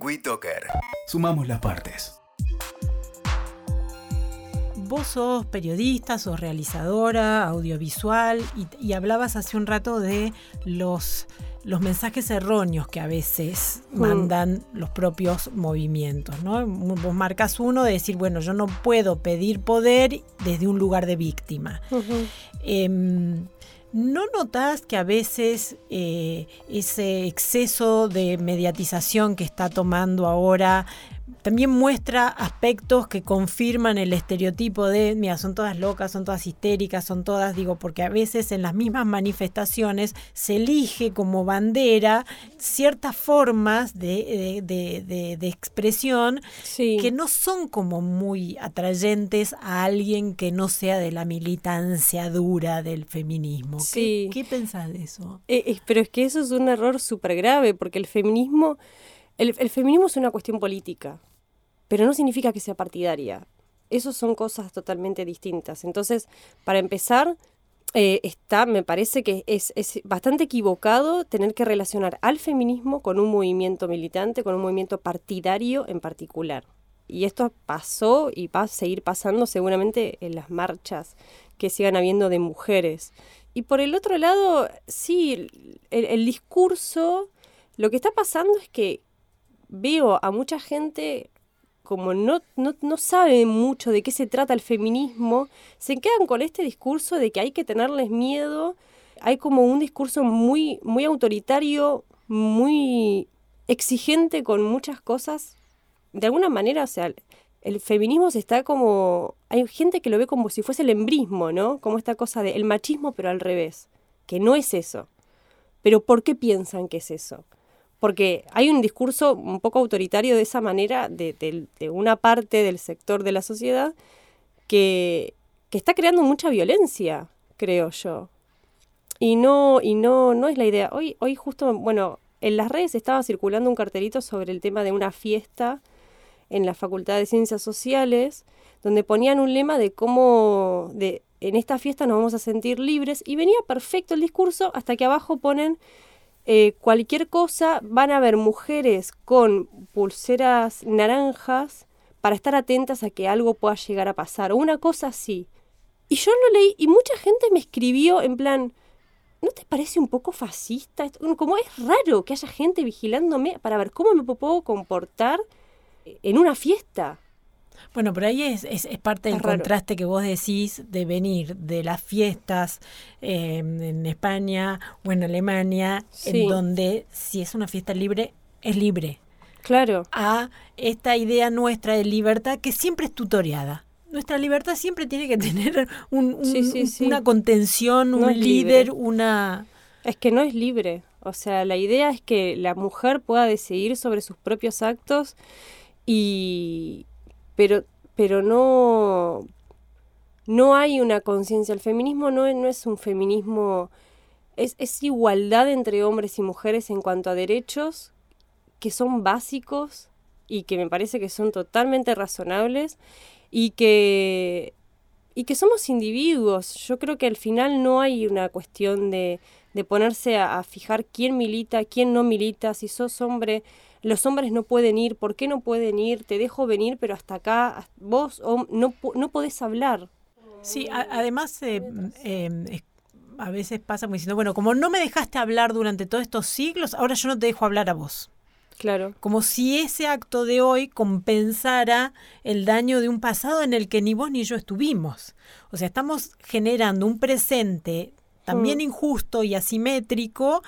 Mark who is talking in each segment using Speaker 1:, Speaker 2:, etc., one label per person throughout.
Speaker 1: WeToker. Sumamos las partes.
Speaker 2: Vos sos periodista, sos realizadora, audiovisual y, hablabas hace un rato de los, los mensajes erróneos que a veces mm. mandan los propios movimientos. ¿no? Vos marcas uno de decir, bueno, yo no puedo pedir poder desde un lugar de víctima. ¿No notas que a veces eh, ese exceso de mediatización que está tomando ahora también muestra aspectos que confirman el estereotipo de, mira, son todas locas, son todas histéricas, son todas, digo, porque a veces en las mismas manifestaciones se elige como bandera ciertas formas de, de, expresión que no son como muy atrayentes a alguien que no sea de la militancia dura del feminismo. ¿Qué, ¿qué pensás de eso?
Speaker 3: Eh, pero es que eso es un error súper grave, porque el feminismo, el feminismo es una cuestión política pero no significa que sea partidaria. Esas son cosas totalmente distintas. Entonces, para empezar, eh, está, me parece que es, bastante equivocado tener que relacionar al feminismo con un movimiento militante, con un movimiento partidario en particular. Y esto pasó y va a seguir pasando seguramente en las marchas que sigan habiendo de mujeres. Y por el otro lado, sí, el discurso, lo que está pasando es que veo a mucha gente como no, no, no saben mucho de qué se trata el feminismo, se quedan con este discurso de que hay que tenerles miedo. Hay como un discurso muy, muy autoritario, muy exigente con muchas cosas. De alguna manera, o sea, el feminismo se está como... Hay gente que lo ve como si fuese el embrismo, ¿no? Como esta cosa del machismo, pero al revés. Que no es eso. Pero ¿por qué piensan que es eso? Porque hay un discurso un poco autoritario de esa manera de, una parte del sector de la sociedad que, está creando mucha violencia, creo yo. Y no, y no, no es la idea. Hoy, hoy justo, bueno, en las redes estaba circulando un cartelito sobre el tema de una fiesta en la Facultad de Ciencias Sociales, donde ponían un lema de cómo de, en esta fiesta nos vamos a sentir libres, y venía perfecto el discurso hasta que abajo ponen eh, cualquier cosa, van a haber mujeres con pulseras naranjas para estar atentas a que algo pueda llegar a pasar, una cosa así. Y yo lo leí y mucha gente me escribió en plan, ¿no te parece un poco fascista? Como es raro que haya gente vigilándome para ver cómo me puedo comportar en una fiesta.
Speaker 2: Bueno, pero ahí es, es, parte del contraste que vos decís de venir de las fiestas em, en España o en Alemania, en donde si es una fiesta libre, es libre.
Speaker 3: Claro.
Speaker 2: A esta idea nuestra de libertad que siempre es tutoriada. Nuestra libertad siempre tiene que tener un, una contención, un líder, una...
Speaker 3: Es que no es libre. O sea, la idea es que la mujer pueda decidir sobre sus propios actos y, pero, pero no, no hay una conciencia. El feminismo no, no es un feminismo, es, es igualdad entre hombres y mujeres en cuanto a derechos que son básicos y que me parece que son totalmente razonables y que, y que somos individuos. Yo creo que al final no hay una cuestión de, de ponerse a, a, fijar quién milita, quién no milita, si sos hombre, los hombres no pueden ir, ¿por qué no pueden ir? Te dejo venir, pero hasta acá vos no, no podés hablar.
Speaker 2: Sí, además eh, eh, a veces pasa como diciendo, bueno, como no me dejaste hablar durante todos estos siglos, ahora yo no te dejo hablar a vos.
Speaker 3: Claro.
Speaker 2: Como si ese acto de hoy compensara el daño de un pasado en el que ni vos ni yo estuvimos. O sea, estamos generando un presente también mm. injusto y asimétrico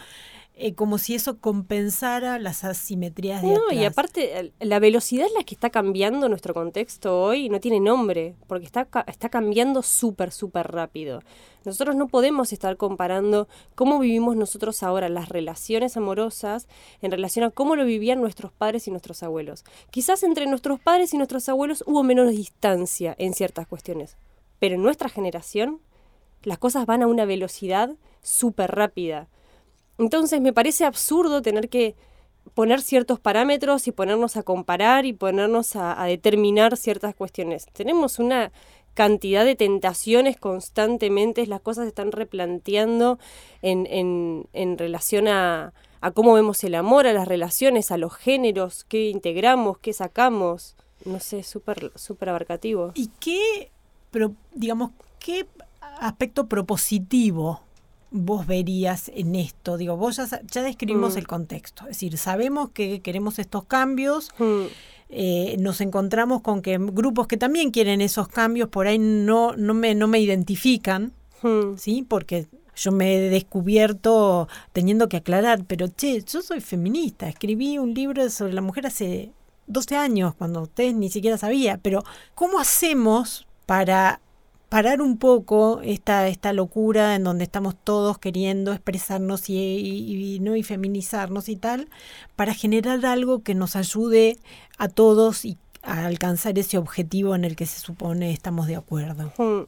Speaker 2: eh, como si eso compensara las asimetrías de
Speaker 3: No, y aparte, la velocidad en la que está cambiando nuestro contexto hoy no tiene nombre, porque está, está cambiando súper, súper rápido. Nosotros no podemos estar comparando cómo vivimos nosotros ahora las relaciones amorosas en relación a cómo lo vivían nuestros padres y nuestros abuelos. Quizás entre nuestros padres y nuestros abuelos hubo menos distancia en ciertas cuestiones, pero en nuestra generación las cosas van a una velocidad súper rápida entonces me parece absurdo tener que poner ciertos parámetros y ponernos a comparar y ponernos a, determinar ciertas cuestiones. Tenemos una cantidad de tentaciones constantemente, las cosas se están replanteando en, en, en relación a, a cómo vemos el amor, a las relaciones, a los géneros, qué integramos, qué sacamos. No sé, súper súper abarcativo.
Speaker 2: ¿Y qué, pero, digamos, qué aspecto propositivo vos verías en esto? Digo, vos ya, ya describimos
Speaker 3: Mm.
Speaker 2: el contexto, es decir, sabemos que queremos estos cambios,
Speaker 3: Mm,
Speaker 2: eh, nos encontramos con que grupos que también quieren esos cambios por ahí no, no, me, no me identifican,
Speaker 3: mm,
Speaker 2: ¿sí? Porque yo me he descubierto teniendo que aclarar, pero che, yo soy feminista, escribí un libro sobre la mujer hace 12 años, cuando ustedes ni siquiera sabía, pero ¿cómo hacemos para parar un poco esta, esta locura en donde estamos todos queriendo expresarnos y, y- y, ¿no? y feminizarnos y tal, para generar algo que nos ayude a todos y a alcanzar ese objetivo en el que se supone estamos de acuerdo?
Speaker 3: mm.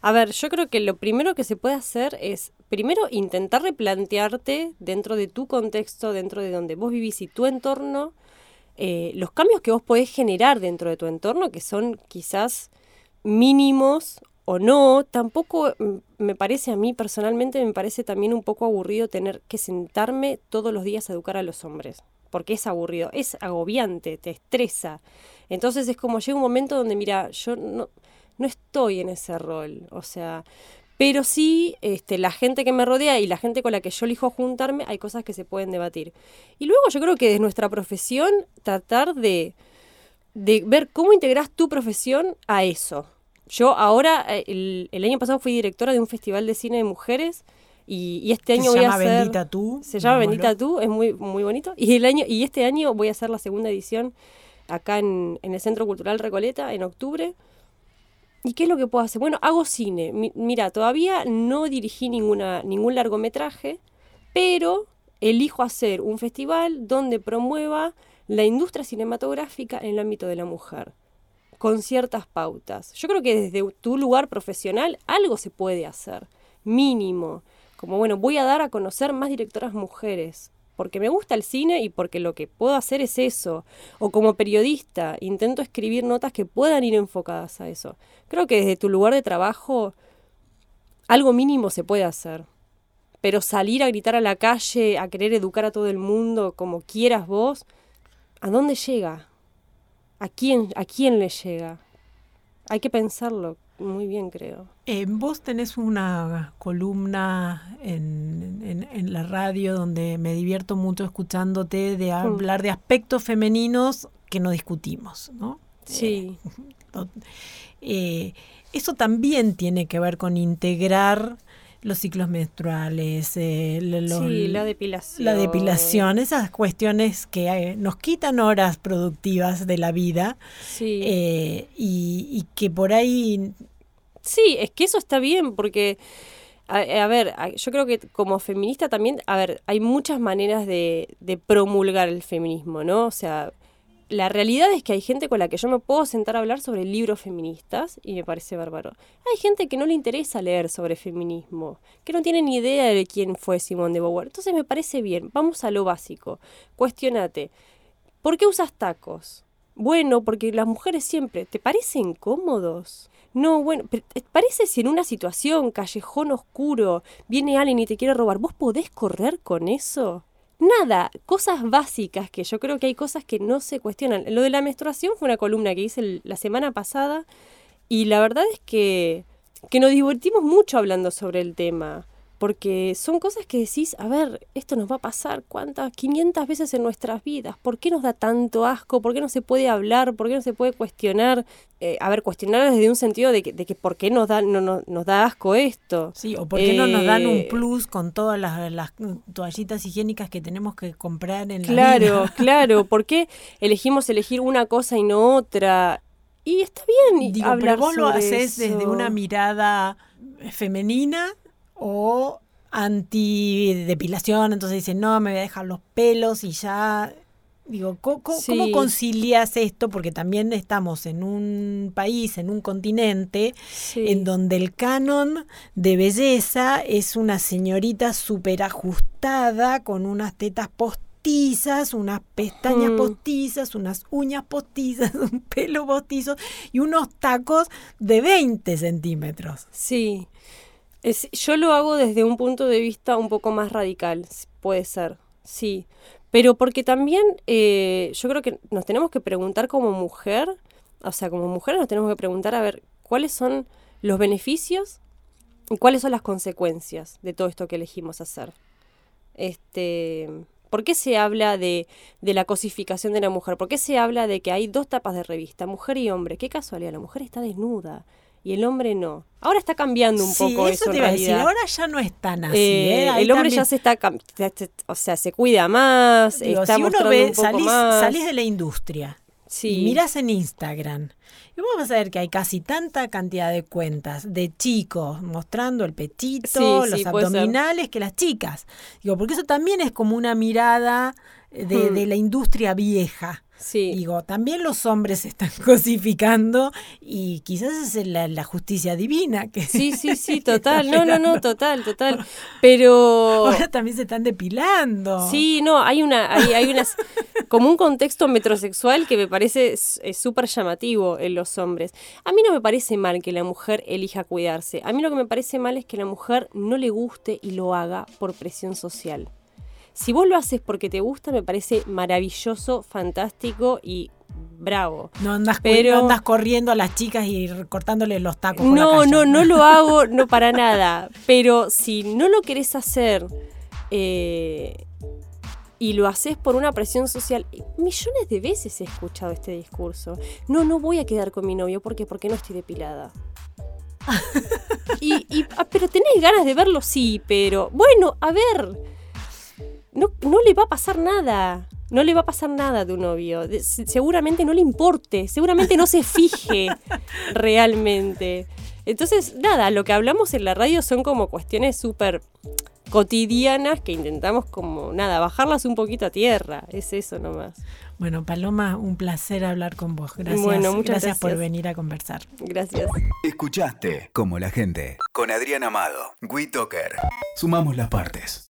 Speaker 3: A ver, yo creo que lo primero que se puede hacer es, primero, intentar replantearte dentro de tu contexto, dentro de donde vos vivís y tu entorno, eh, los cambios que vos podés generar dentro de tu entorno, que son quizás mínimos o no. Tampoco mm, me parece a mí personalmente, me parece también un poco aburrido tener que sentarme todos los días a educar a los hombres. Porque es aburrido, es agobiante, te estresa. Entonces es como llega un momento donde, mira, yo no, no estoy en ese rol. O sea, pero sí, este, la gente que me rodea y la gente con la que yo elijo juntarme, hay cosas que se pueden debatir. Y luego yo creo que desde nuestra profesión, tratar de, de ver cómo integras tu profesión a eso. Yo ahora, eh, el, el año pasado fui directora de un festival de cine de mujeres y, y este año
Speaker 2: se
Speaker 3: voy a
Speaker 2: llama
Speaker 3: hacer...
Speaker 2: Bendita Tú.
Speaker 3: Se llama. Bendita Tú, es muy, muy bonito. Y el año, y este año voy a hacer la segunda edición acá en, en el Centro Cultural Recoleta en octubre. ¿Y qué es lo que puedo hacer? Bueno, hago cine. Mi- mira, todavía no dirigí ninguna, ningún largometraje, pero elijo hacer un festival donde promueva la industria cinematográfica en el ámbito de la mujer, con ciertas pautas. Yo creo que desde tu lugar profesional algo se puede hacer, mínimo. Como bueno, voy a dar a conocer más directoras mujeres, porque me gusta el cine y porque lo que puedo hacer es eso. O como periodista, intento escribir notas que puedan ir enfocadas a eso. Creo que desde tu lugar de trabajo algo mínimo se puede hacer. Pero salir a gritar a la calle, a querer educar a todo el mundo como quieras vos, ¿a dónde llega? ¿A quién, a quién le llega? Hay que pensarlo muy bien, creo.
Speaker 2: Eh, vos tenés una columna en, en- en la radio donde me divierto mucho escuchándote de hablar de aspectos femeninos que no discutimos, ¿no?
Speaker 3: Sí.
Speaker 2: Eh, eso también tiene que ver con integrar los ciclos menstruales, eh, lo- lo-
Speaker 3: sí, la depilación.
Speaker 2: la depilación, esas cuestiones que eh, nos quitan horas productivas de la vida
Speaker 3: Sí.
Speaker 2: eh, y, y que por ahí
Speaker 3: Sí, es que eso está bien, porque, a, a ver, yo creo que como feminista también, a ver, hay muchas maneras de, de promulgar el feminismo, ¿no? O sea, la realidad es que hay gente con la que yo me puedo sentar a hablar sobre libros feministas y me parece bárbaro. Hay gente que no le interesa leer sobre feminismo, que no tiene ni idea de quién fue Simone de Beauvoir. Entonces me parece bien, vamos a lo básico. Cuestionate, ¿por qué usas tacos? Bueno, porque las mujeres siempre, ¿te parecen cómodos? No, bueno, pero ¿te parece si en una situación, callejón oscuro, viene alguien y te quiere robar, vos podés correr con eso? Nada, cosas básicas que yo creo que hay cosas que no se cuestionan. Lo de la menstruación fue una columna que hice la semana pasada y la verdad es que, que nos divertimos mucho hablando sobre el tema. Porque son cosas que decís, a ver, esto nos va a pasar cuántas, 500 veces en nuestras vidas. ¿Por qué nos da tanto asco? ¿Por qué no se puede hablar? ¿Por qué no se puede cuestionar? Eh, a ver, cuestionar desde un sentido de que, de que ¿por qué nos da, no, no- nos da asco esto?
Speaker 2: Sí, o por qué no nos dan un
Speaker 3: Eh,
Speaker 2: plus con todas las, las toallitas higiénicas que tenemos que comprar en la
Speaker 3: Claro,
Speaker 2: vida?
Speaker 3: claro. ¿Por qué elegimos elegir una cosa y no otra? Y está bien
Speaker 2: Digo,
Speaker 3: hablar
Speaker 2: pero vos lo haces desde una mirada femenina o anti-depilación, entonces dicen, no, me voy a dejar los pelos y ya... Digo, ¿cómo, cómo- cómo concilias esto? Porque también estamos en un país, en un continente,
Speaker 3: Sí.
Speaker 2: en donde el canon de belleza es una señorita súper ajustada, con unas tetas postizas, unas pestañas
Speaker 3: Mm.
Speaker 2: postizas, unas uñas postizas, un pelo postizo y unos tacos de 20 centímetros.
Speaker 3: Sí. Es- yo lo hago desde un punto de vista un poco más radical, puede ser. Sí, pero porque también eh, yo creo que nos tenemos que preguntar como mujer, o sea, como mujeres nos tenemos que preguntar a ver cuáles son los beneficios y cuáles son las consecuencias de todo esto que elegimos hacer. Este, ¿Por qué se habla de, de, la cosificación de la mujer? ¿Por qué se habla de que hay dos tapas de revista, mujer y hombre? Qué casualidad, la mujer está desnuda y el hombre no. Ahora está cambiando un poco
Speaker 2: eso.
Speaker 3: eso
Speaker 2: te iba a decir, ahora ya no es tan así.
Speaker 3: Eh,
Speaker 2: ¿eh?
Speaker 3: El hombre
Speaker 2: también-
Speaker 3: ya se está, o sea, se cuida más,
Speaker 2: Digo,
Speaker 3: está
Speaker 2: si uno ve,
Speaker 3: un poco
Speaker 2: salís,
Speaker 3: más.
Speaker 2: salís de la industria
Speaker 3: sí.
Speaker 2: y mirás en Instagram y vos vas a ver que hay casi tanta cantidad de cuentas de chicos mostrando el pechito,
Speaker 3: Sí,
Speaker 2: los
Speaker 3: sí,
Speaker 2: abdominales que las chicas. Digo, porque eso también es como una mirada de,
Speaker 3: Hmm.
Speaker 2: de la industria vieja.
Speaker 3: Sí.
Speaker 2: Digo, también los hombres se están cosificando y quizás es la, la justicia divina que
Speaker 3: Sí, sí, sí, total. No, no, no, total, total. Pero
Speaker 2: ahora también se están depilando.
Speaker 3: sí, no, hay una, hay, hay unas, como un contexto metrosexual que me parece súper llamativo en los hombres. A mí no me parece mal que la mujer elija cuidarse. A mí lo que me parece mal es que la mujer no le guste y lo haga por presión social. Si vos lo haces porque te gusta, me parece maravilloso, fantástico y bravo.
Speaker 2: No andas,
Speaker 3: Pero-
Speaker 2: no andas corriendo a las chicas y cortándoles los tacos. por la
Speaker 3: No,
Speaker 2: calle.
Speaker 3: no, no lo hago, no para nada. Pero si no lo querés hacer eh, y lo haces por una presión social, millones de veces he escuchado este discurso. No, no voy a quedar con mi novio porque porque no estoy depilada. y, y- ah, pero tenés ganas de verlo, sí, pero bueno, a ver, no, no le va a pasar nada. No le va a pasar nada a tu novio. De- seguramente no le importe. Seguramente no se fije realmente. Entonces, nada, lo que hablamos en la radio son como cuestiones súper cotidianas que intentamos como, nada, bajarlas un poquito a tierra. Es eso nomás.
Speaker 2: Bueno, Paloma, un placer hablar con vos. Gracias,
Speaker 3: Bueno, muchas
Speaker 2: gracias por
Speaker 3: gracias.
Speaker 2: venir a conversar.
Speaker 3: Gracias.
Speaker 1: Escuchaste Como la gente con Adrián Amado, WeToker. Sumamos las partes.